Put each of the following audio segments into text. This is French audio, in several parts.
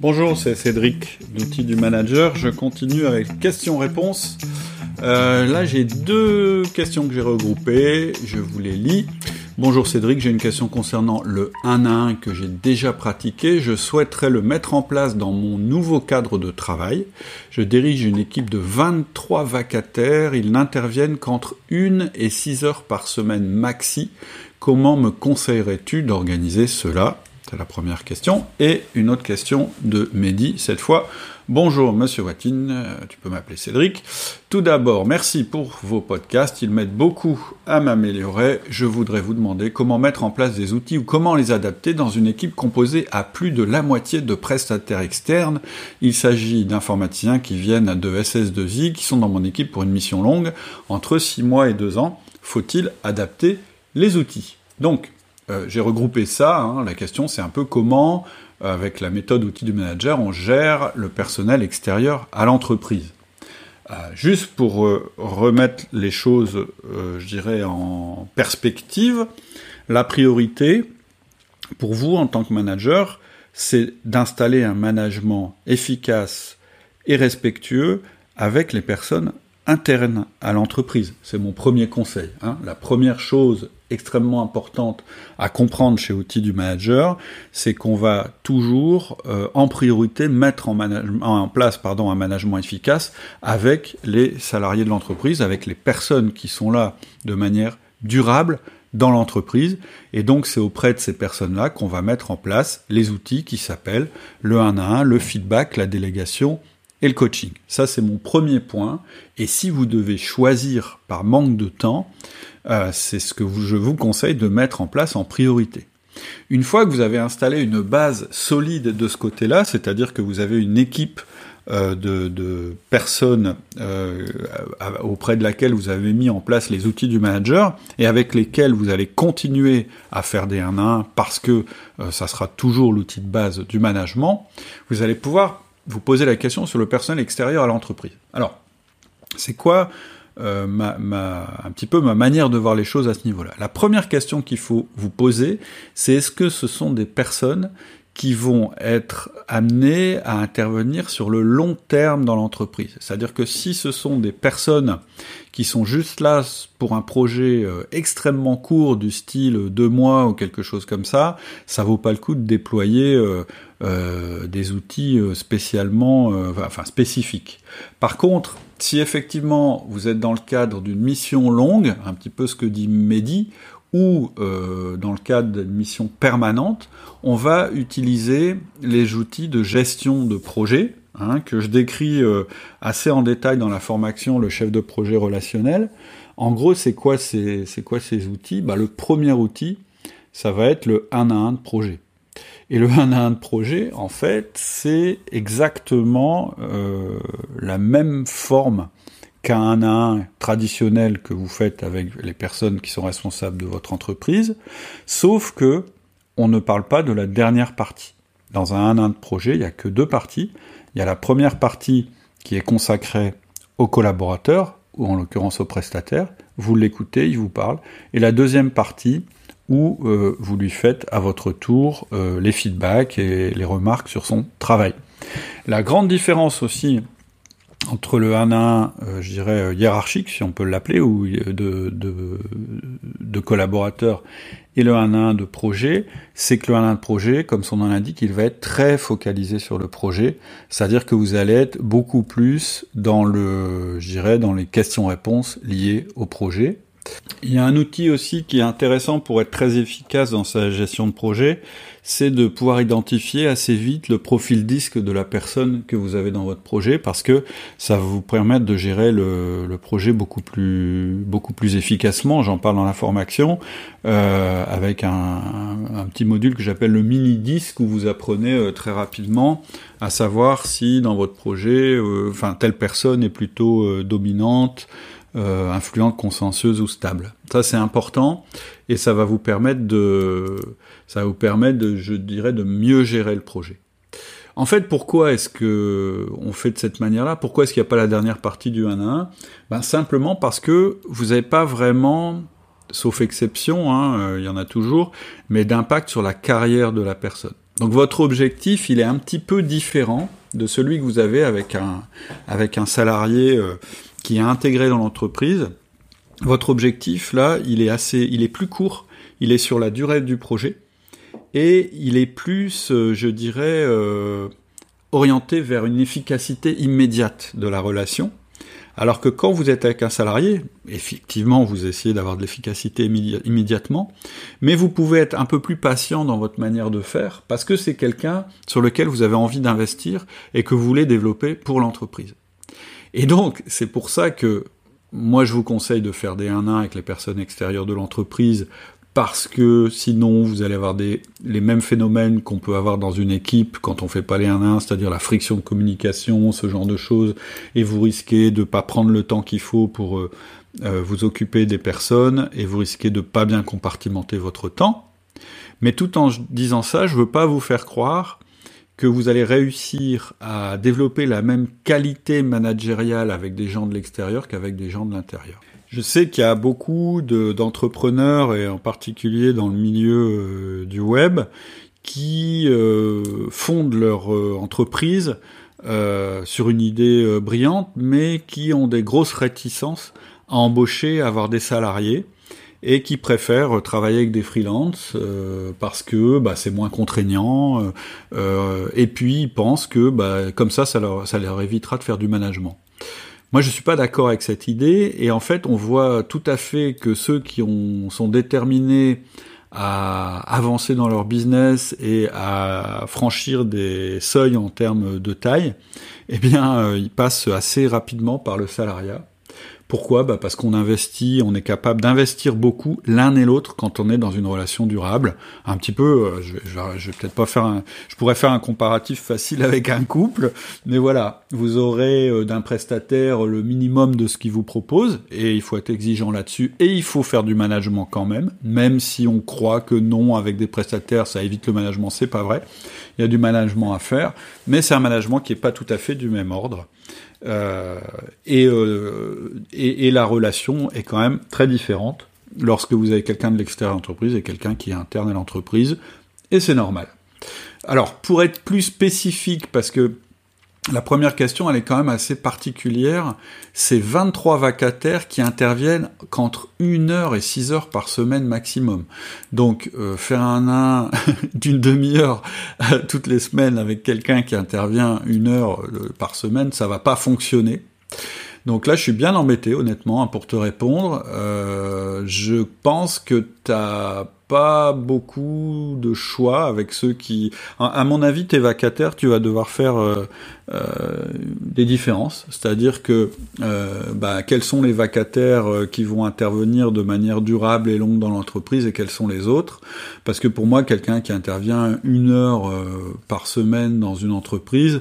Bonjour, c'est Cédric d'Outils du Manager. Je continue avec questions-réponses. Euh, là, j'ai deux questions que j'ai regroupées. Je vous les lis. Bonjour Cédric, j'ai une question concernant le 1 à 1 que j'ai déjà pratiqué. Je souhaiterais le mettre en place dans mon nouveau cadre de travail. Je dirige une équipe de 23 vacataires. Ils n'interviennent qu'entre 1 et 6 heures par semaine maxi. Comment me conseillerais-tu d'organiser cela? C'est la première question. Et une autre question de Mehdi, cette fois. Bonjour Monsieur Watine, euh, tu peux m'appeler Cédric. Tout d'abord, merci pour vos podcasts, ils m'aident beaucoup à m'améliorer. Je voudrais vous demander comment mettre en place des outils ou comment les adapter dans une équipe composée à plus de la moitié de prestataires externes. Il s'agit d'informaticiens qui viennent de SS2I, qui sont dans mon équipe pour une mission longue, entre 6 mois et 2 ans. Faut-il adapter les outils? Donc, euh, j'ai regroupé ça. Hein. La question, c'est un peu comment avec la méthode outil du manager, on gère le personnel extérieur à l'entreprise. Euh, juste pour euh, remettre les choses, je dirais, en perspective, la priorité pour vous en tant que manager, c'est d'installer un management efficace et respectueux avec les personnes internes à l'entreprise. C'est mon premier conseil. Hein. La première chose extrêmement importante à comprendre chez Outils du Manager, c'est qu'on va toujours euh, en priorité mettre en, en place pardon, un management efficace avec les salariés de l'entreprise, avec les personnes qui sont là de manière durable dans l'entreprise. Et donc c'est auprès de ces personnes-là qu'on va mettre en place les outils qui s'appellent le 1 à 1, le feedback, la délégation le coaching. Ça, c'est mon premier point. Et si vous devez choisir par manque de temps, euh, c'est ce que je vous conseille de mettre en place en priorité. Une fois que vous avez installé une base solide de ce côté-là, c'est-à-dire que vous avez une équipe euh, de, personnes euh, auprès de laquelle vous avez mis en place les outils du manager et avec lesquels vous allez continuer à faire des 1 à 1 parce que ça sera toujours l'outil de base du management, vous allez pouvoir vous posez la question sur le personnel extérieur à l'entreprise. Alors, c'est quoi euh, un petit peu ma manière de voir les choses à ce niveau-là? La première question qu'il faut vous poser, c'est est-ce que ce sont des personnes qui vont être amenées à intervenir sur le long terme dans l'entreprise. C'est-à-dire que si ce sont des personnes qui sont juste là pour un projet euh, extrêmement court du style deux mois ou quelque chose comme ça, ça vaut pas le coup de déployer euh, euh, des outils spécialement, enfin spécifiques. Par contre, si effectivement vous êtes dans le cadre d'une mission longue, un petit peu ce que dit Mehdi, ou euh, dans le cadre d'une mission permanente, on va utiliser les outils de gestion de projet, hein, que je décris euh, assez en détail dans la formation Le chef de projet relationnel. En gros, c'est quoi ces, outils? Bah, Le premier outil, ça va être le 1 à 1 de projet. Et le 1 à 1 de projet, en fait, c'est exactement euh, la même forme qu'un 1 à 1 traditionnel que vous faites avec les personnes qui sont responsables de votre entreprise, sauf que on ne parle pas de la dernière partie. Dans un 1 à 1 de projet, il n'y a que deux parties. Il y a la première partie qui est consacrée aux collaborateurs, ou en l'occurrence aux prestataires, vous l'écoutez, il vous parle, et la deuxième partie où euh, vous lui faites à votre tour euh, les feedbacks et les remarques sur son travail. La grande différence aussi entre le 1 à 1, euh, je dirais, euh, hiérarchique, si on peut l'appeler, ou euh, de, de, de, collaborateurs, et le 1 à 1 de projet, c'est que le 1 à 1 de projet, comme son nom l'indique, il va être très focalisé sur le projet, c'est-à-dire que vous allez être beaucoup plus dans le, je dirais, dans les questions-réponses liées au projet. Il y a un outil aussi qui est intéressant pour être très efficace dans sa gestion de projet, c'est de pouvoir identifier assez vite le profil disque de la personne que vous avez dans votre projet parce que ça va vous permettre de gérer le, projet beaucoup plus efficacement. J'en parle dans la formation euh, avec un, petit module que j'appelle le mini disque où vous apprenez euh, très rapidement à savoir si dans votre projet, euh, enfin telle personne est plutôt dominante euh, influente, consensueuse ou stable. Ça c'est important et ça va vous permettre de, ça va vous permettre de, je dirais, de mieux gérer le projet. En fait, pourquoi est-ce que on fait de cette manière-là? Pourquoi est-ce qu'il n'y a pas la dernière partie du 1 à 1 ben, Simplement parce que vous n'avez pas vraiment, sauf exception, hein, euh, il y en a toujours, mais d'impact sur la carrière de la personne. Donc votre objectif, il est un petit peu différent de celui que vous avez avec un, avec un salarié euh, qui est intégré dans l'entreprise. Votre objectif, là, il est assez, il est plus court, il est sur la durée du projet, et il est plus, euh, je dirais, euh, orienté vers une efficacité immédiate de la relation. Alors que quand vous êtes avec un salarié, effectivement, vous essayez d'avoir de l'efficacité immédiatement, mais vous pouvez être un peu plus patient dans votre manière de faire parce que c'est quelqu'un sur lequel vous avez envie d'investir et que vous voulez développer pour l'entreprise. Et donc, c'est pour ça que moi, je vous conseille de faire des 1-1 avec les personnes extérieures de l'entreprise parce que sinon vous allez avoir des, les mêmes phénomènes qu'on peut avoir dans une équipe quand on fait pas les 1-1, c'est-à-dire la friction de communication, ce genre de choses, et vous risquez de pas prendre le temps qu'il faut pour euh, euh, vous occuper des personnes, et vous risquez de pas bien compartimenter votre temps. Mais tout en disant ça, je veux pas vous faire croire que vous allez réussir à développer la même qualité managériale avec des gens de l'extérieur qu'avec des gens de l'intérieur. Je sais qu'il y a beaucoup d'entrepreneurs, et en particulier dans le milieu euh, du web, qui euh, fondent leur euh, entreprise sur une idée brillante, mais qui ont des grosses réticences à embaucher, à avoir des salariés, et qui préfèrent travailler avec des freelances parce que bah, c'est moins contraignant, et puis ils pensent que bah, comme ça, ça leur, évitera de faire du management. Moi, je suis pas d'accord avec cette idée, et en fait, on voit tout à fait que ceux qui ont, sont déterminés à avancer dans leur business et à franchir des seuils en termes de taille, eh bien, euh, ils passent assez rapidement par le salariat. Pourquoi? Bah Parce qu'on investit, on est capable d'investir beaucoup l'un et l'autre quand on est dans une relation durable. Un petit peu, euh, je, vais peut-être pas faire un, je pourrais faire un comparatif facile avec un couple, mais voilà, vous aurez euh, d'un prestataire le minimum de ce qu'il vous propose, et il faut être exigeant là-dessus, et il faut faire du management quand même, même si on croit que non, avec des prestataires, ça évite le management, c'est pas vrai. Il y a du management à faire, mais c'est un management qui est pas tout à fait du même ordre. Euh, euh, et, et, la relation est quand même très différente lorsque vous avez quelqu'un de l'extérieur de l'entreprise et quelqu'un qui est interne à l'entreprise, et c'est normal. Alors, pour être plus spécifique, parce que la première question, elle est quand même assez particulière. C'est 23 vacataires qui interviennent qu'entre 1 heure et 6 heures par semaine maximum. Donc, euh, faire un un d'une demi-heure toutes les semaines avec quelqu'un qui intervient une heure euh, par semaine, ça va pas fonctionner. Donc là, je suis bien embêté, honnêtement, hein, pour te répondre. je pense que tu as pas beaucoup de choix avec ceux qui... À mon avis, tes vacataires, tu vas devoir faire euh, euh, des différences. C'est-à-dire que euh, bah, quels sont les vacataires qui vont intervenir de manière durable et longue dans l'entreprise et quels sont les autres? Parce que pour moi, quelqu'un qui intervient une heure par semaine dans une entreprise,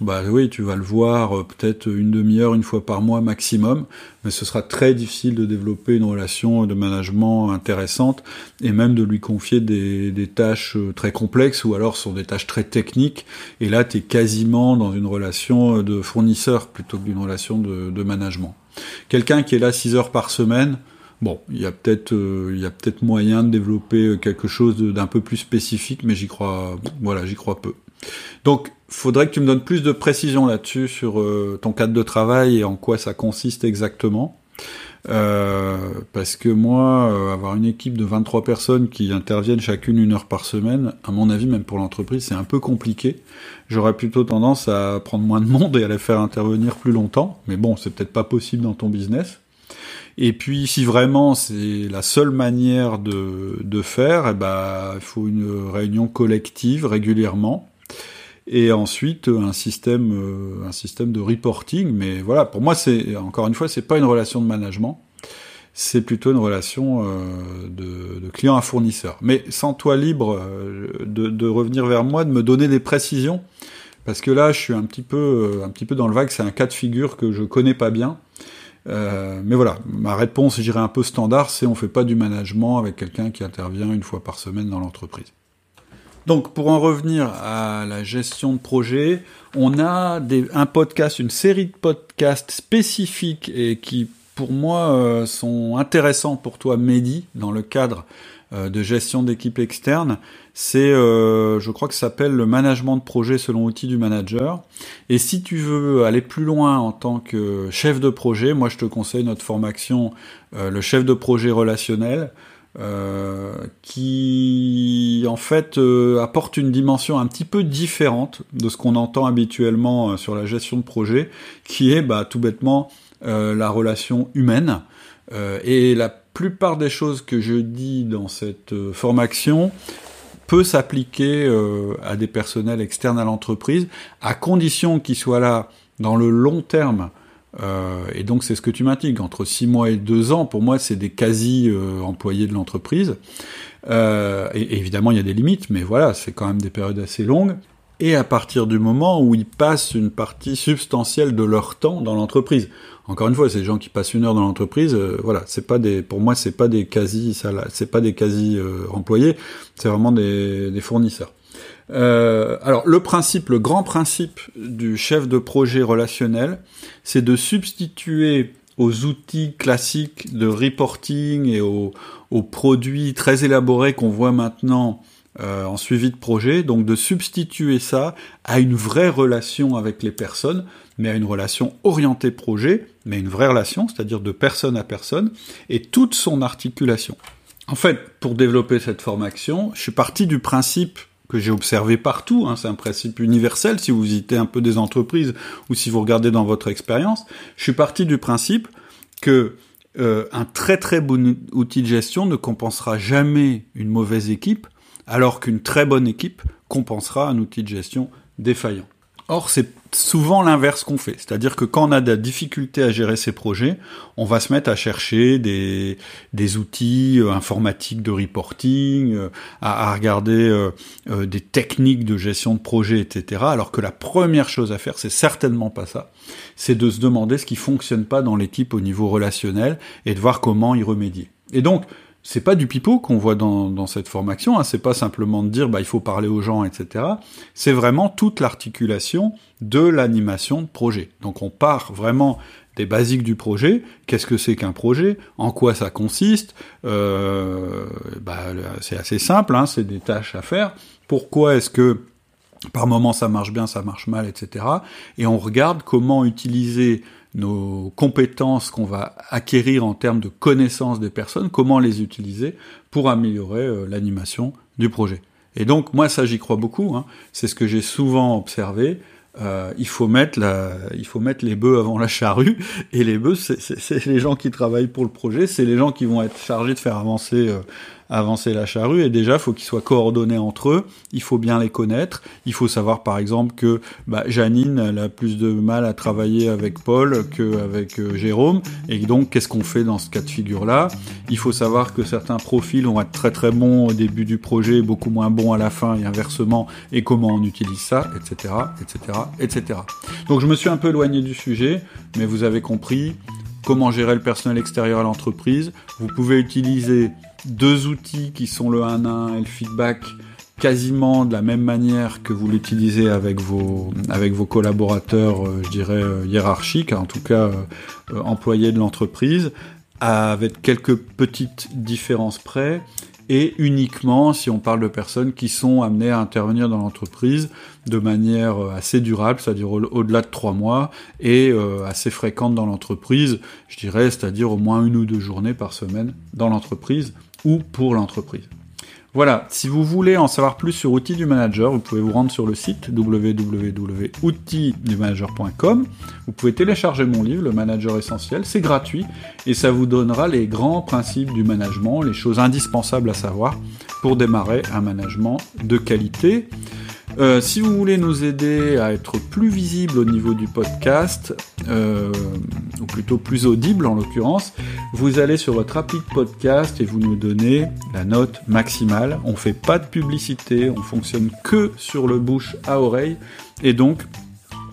bah oui, tu vas le voir euh, peut-être une demi-heure, une fois par mois maximum, mais ce sera très difficile de développer une relation de management intéressante et même de lui confier des, tâches euh, très complexes ou alors sont des tâches très techniques. Et là, tu es quasiment dans une relation euh, de fournisseur plutôt que d'une relation de, management. Quelqu'un qui est là 6 heures par semaine, Bon, il y a peut-être a peut-être moyen de développer quelque chose d'un peu plus spécifique, mais j'y crois voilà, j'y crois peu. Donc, faudrait que tu me donnes plus de précision là-dessus sur euh, ton cadre de travail et en quoi ça consiste exactement. Euh, parce que moi, euh, avoir une équipe de 23 personnes qui interviennent chacune une heure par semaine, à mon avis, même pour l'entreprise, c'est un peu compliqué. J'aurais plutôt tendance à prendre moins de monde et à les faire intervenir plus longtemps. Mais bon, c'est peut-être pas possible dans ton business. Et puis, si vraiment c'est la seule manière de, de faire, eh ben, il faut une réunion collective régulièrement et ensuite un système euh, un système de reporting. Mais voilà pour moi c'est encore une fois c'est pas une relation de management. C'est plutôt une relation euh, de, de, client à fournisseur. Mais sans toi libre euh, de, de, revenir vers moi de me donner des précisions. Parce que là je suis un petit peu un petit peu dans le vague. C'est un cas de figure que je connais pas bien. Mais voilà, ma réponse, j'irai un peu standard, c'est on fait pas du management avec quelqu'un qui intervient une fois par semaine dans l'entreprise. Donc, pour en revenir à la gestion de projet, on a un podcast, une série de podcasts spécifiques et qui, pour moi, euh, sont intéressants pour toi, Mehdi, dans le cadre de gestion d'équipe externe, c'est, je crois que ça s'appelle le management de projet selon outil du manager. Et si tu veux aller plus loin en tant que chef de projet, moi je te conseille notre formation, le chef de projet relationnel. Euh, qui en fait euh, apporte une dimension un petit peu différente de ce qu'on entend habituellement euh, sur la gestion de projet, qui est bah, tout bêtement la relation humaine. et la plupart des choses que je dis dans cette formation peut s'appliquer à des personnels externes à l'entreprise, à condition qu'ils soient là dans le long terme euh, et donc c'est ce que tu m'indiques, entre 6 mois et 2 ans, pour moi c'est des quasi-employés de l'entreprise. Euh, et, évidemment il y a des limites, mais voilà, c'est quand même des périodes assez longues. Et à partir du moment où ils passent une partie substantielle de leur temps dans l'entreprise. Encore une fois, des gens qui passent une heure dans l'entreprise, euh, voilà, c'est pas des, pour moi c'est pas des quasi, c'est pas des quasi employés, c'est vraiment des fournisseurs. Euh, alors le principe, le grand principe du chef de projet relationnel, c'est de substituer aux outils classiques de reporting et aux, produits très élaborés qu'on voit maintenant euh, en suivi de projet, donc de substituer ça à une vraie relation avec les personnes, mais à une relation orientée projet, mais une vraie relation, c'est-à-dire de personne à personne, et toute son articulation. En fait, pour développer cette formation, je suis parti du principe que j'ai observé partout, hein, c'est un principe universel si vous visitez un peu des entreprises ou si vous regardez dans votre expérience, je suis parti du principe que euh, un très très bon outil de gestion ne compensera jamais une mauvaise équipe, alors qu'une très bonne équipe compensera un outil de gestion défaillant. Or, c'est souvent l'inverse qu'on fait. C'est-à-dire que quand on a des difficultés à gérer ces projets, on va se mettre à chercher des, des outils euh, informatiques de reporting, euh, à, regarder euh, des techniques de gestion de projet, etc. Alors que la première chose à faire, c'est certainement pas ça. C'est de se demander ce qui fonctionne pas dans l'équipe au niveau relationnel et de voir comment y remédier. Et donc, c'est pas du pipeau qu'on voit dans, dans, cette formation, hein. c'est pas simplement de dire bah il faut parler aux gens, etc. C'est vraiment toute l'articulation de l'animation de projet. Donc on part vraiment des basiques du projet. Qu'est-ce que c'est qu'un projet? En quoi ça consiste? Euh, bah, C'est assez simple, hein, c'est des tâches à faire. Pourquoi est-ce que par moment ça marche bien, ça marche mal, etc. Et on regarde comment utiliser nos compétences qu'on va acquérir en termes de connaissances des personnes, comment les utiliser pour améliorer euh, l'animation du projet. Et donc moi ça j'y crois beaucoup, hein. c'est ce que j'ai souvent observé. Euh, il faut mettre la, il faut mettre les bœufs avant la charrue et les bœufs c'est les gens qui travaillent pour le projet, c'est les gens qui vont être chargés de faire avancer euh, avancer la charrue et déjà faut qu'ils soient coordonnés entre eux, il faut bien les connaître, il faut savoir par exemple que bah, Janine elle a plus de mal à travailler avec Paul qu'avec euh, Jérôme et donc qu'est-ce qu'on fait dans ce cas de figure là Il faut savoir que certains profils vont être très très bons au début du projet, beaucoup moins bons à la fin et inversement et comment on utilise ça, etc., etc., etc. Donc je me suis un peu éloigné du sujet, mais vous avez compris comment gérer le personnel extérieur à l'entreprise. Vous pouvez utiliser deux outils qui sont le 1-1 et le feedback quasiment de la même manière que vous l'utilisez avec vos avec vos collaborateurs, euh, je dirais euh, hiérarchiques, en tout cas euh, employés de l'entreprise, avec quelques petites différences près, et uniquement si on parle de personnes qui sont amenées à intervenir dans l'entreprise de manière assez durable, c'est-à-dire au-delà de trois mois, et assez fréquente dans l'entreprise, je dirais, c'est-à-dire au moins une ou deux journées par semaine dans l'entreprise ou pour l'entreprise. Voilà, si vous voulez en savoir plus sur Outils du Manager, vous pouvez vous rendre sur le site www.outildumanager.com. Vous pouvez télécharger mon livre, Le Manager Essentiel, c'est gratuit et ça vous donnera les grands principes du management, les choses indispensables à savoir pour démarrer un management de qualité. Euh, si vous voulez nous aider à être plus visible au niveau du podcast, euh, ou plutôt plus audible en l'occurrence, vous allez sur votre appli de podcast et vous nous donnez la note maximale. On fait pas de publicité, on fonctionne que sur le bouche à oreille, et donc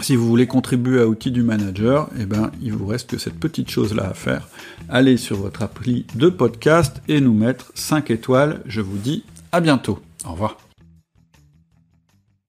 si vous voulez contribuer à Outils du Manager, eh ben, il vous reste que cette petite chose-là à faire. Allez sur votre appli de podcast et nous mettre 5 étoiles. Je vous dis à bientôt. Au revoir.